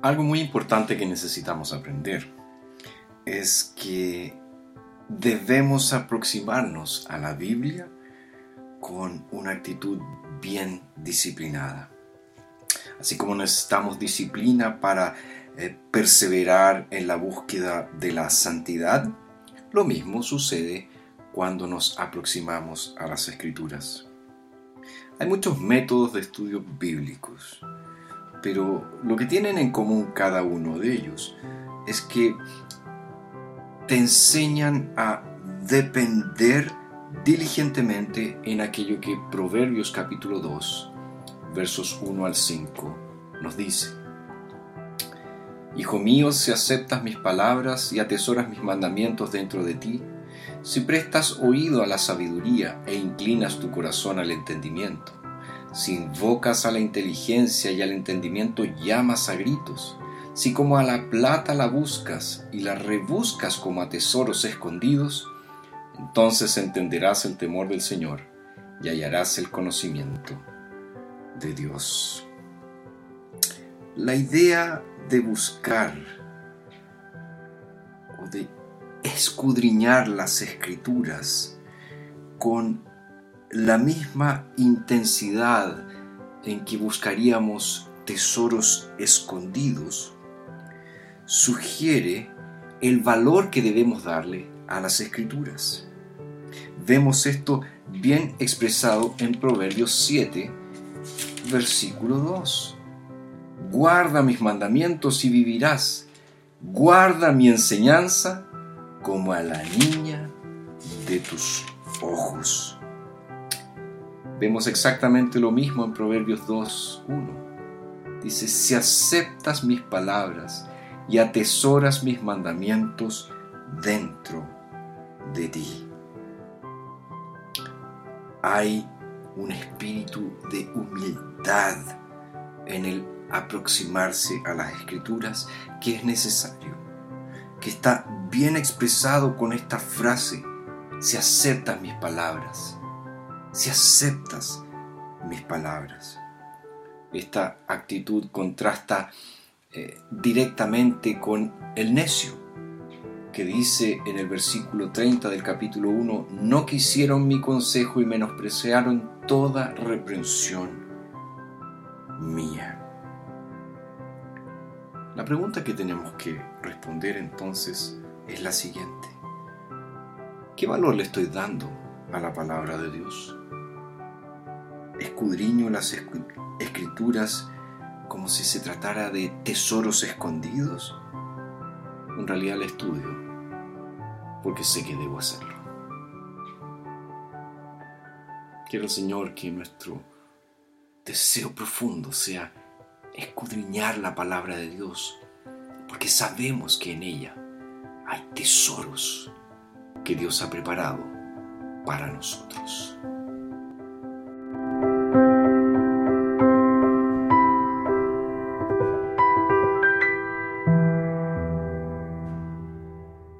Algo muy importante que necesitamos aprender es que debemos aproximarnos a la Biblia con una actitud bien disciplinada. Así como necesitamos disciplina para eh, perseverar en la búsqueda de la santidad, lo mismo sucede cuando nos aproximamos a las escrituras. Hay muchos métodos de estudio bíblicos pero lo que tienen en común cada uno de ellos es que te enseñan a depender diligentemente en aquello que Proverbios capítulo 2, versos 1 al 5 nos dice. Hijo mío, si aceptas mis palabras y atesoras mis mandamientos dentro de ti, si prestas oído a la sabiduría e inclinas tu corazón al entendimiento, si invocas a la inteligencia y al entendimiento llamas a gritos, si como a la plata la buscas y la rebuscas como a tesoros escondidos, entonces entenderás el temor del Señor y hallarás el conocimiento de Dios. La idea de buscar o de escudriñar las escrituras con la misma intensidad en que buscaríamos tesoros escondidos, sugiere el valor que debemos darle a las escrituras. Vemos esto bien expresado en Proverbios 7, versículo 2. Guarda mis mandamientos y vivirás. Guarda mi enseñanza como a la niña de tus ojos. Vemos exactamente lo mismo en Proverbios 2.1. Dice, si aceptas mis palabras y atesoras mis mandamientos dentro de ti. Hay un espíritu de humildad en el aproximarse a las escrituras que es necesario, que está bien expresado con esta frase, si aceptas mis palabras si aceptas mis palabras. Esta actitud contrasta eh, directamente con el necio, que dice en el versículo 30 del capítulo 1, no quisieron mi consejo y menospreciaron toda reprensión mía. La pregunta que tenemos que responder entonces es la siguiente. ¿Qué valor le estoy dando a la palabra de Dios? escudriño las escrituras como si se tratara de tesoros escondidos, en realidad el estudio porque sé que debo hacerlo. Quiero, Señor, que nuestro deseo profundo sea escudriñar la palabra de Dios, porque sabemos que en ella hay tesoros que Dios ha preparado para nosotros.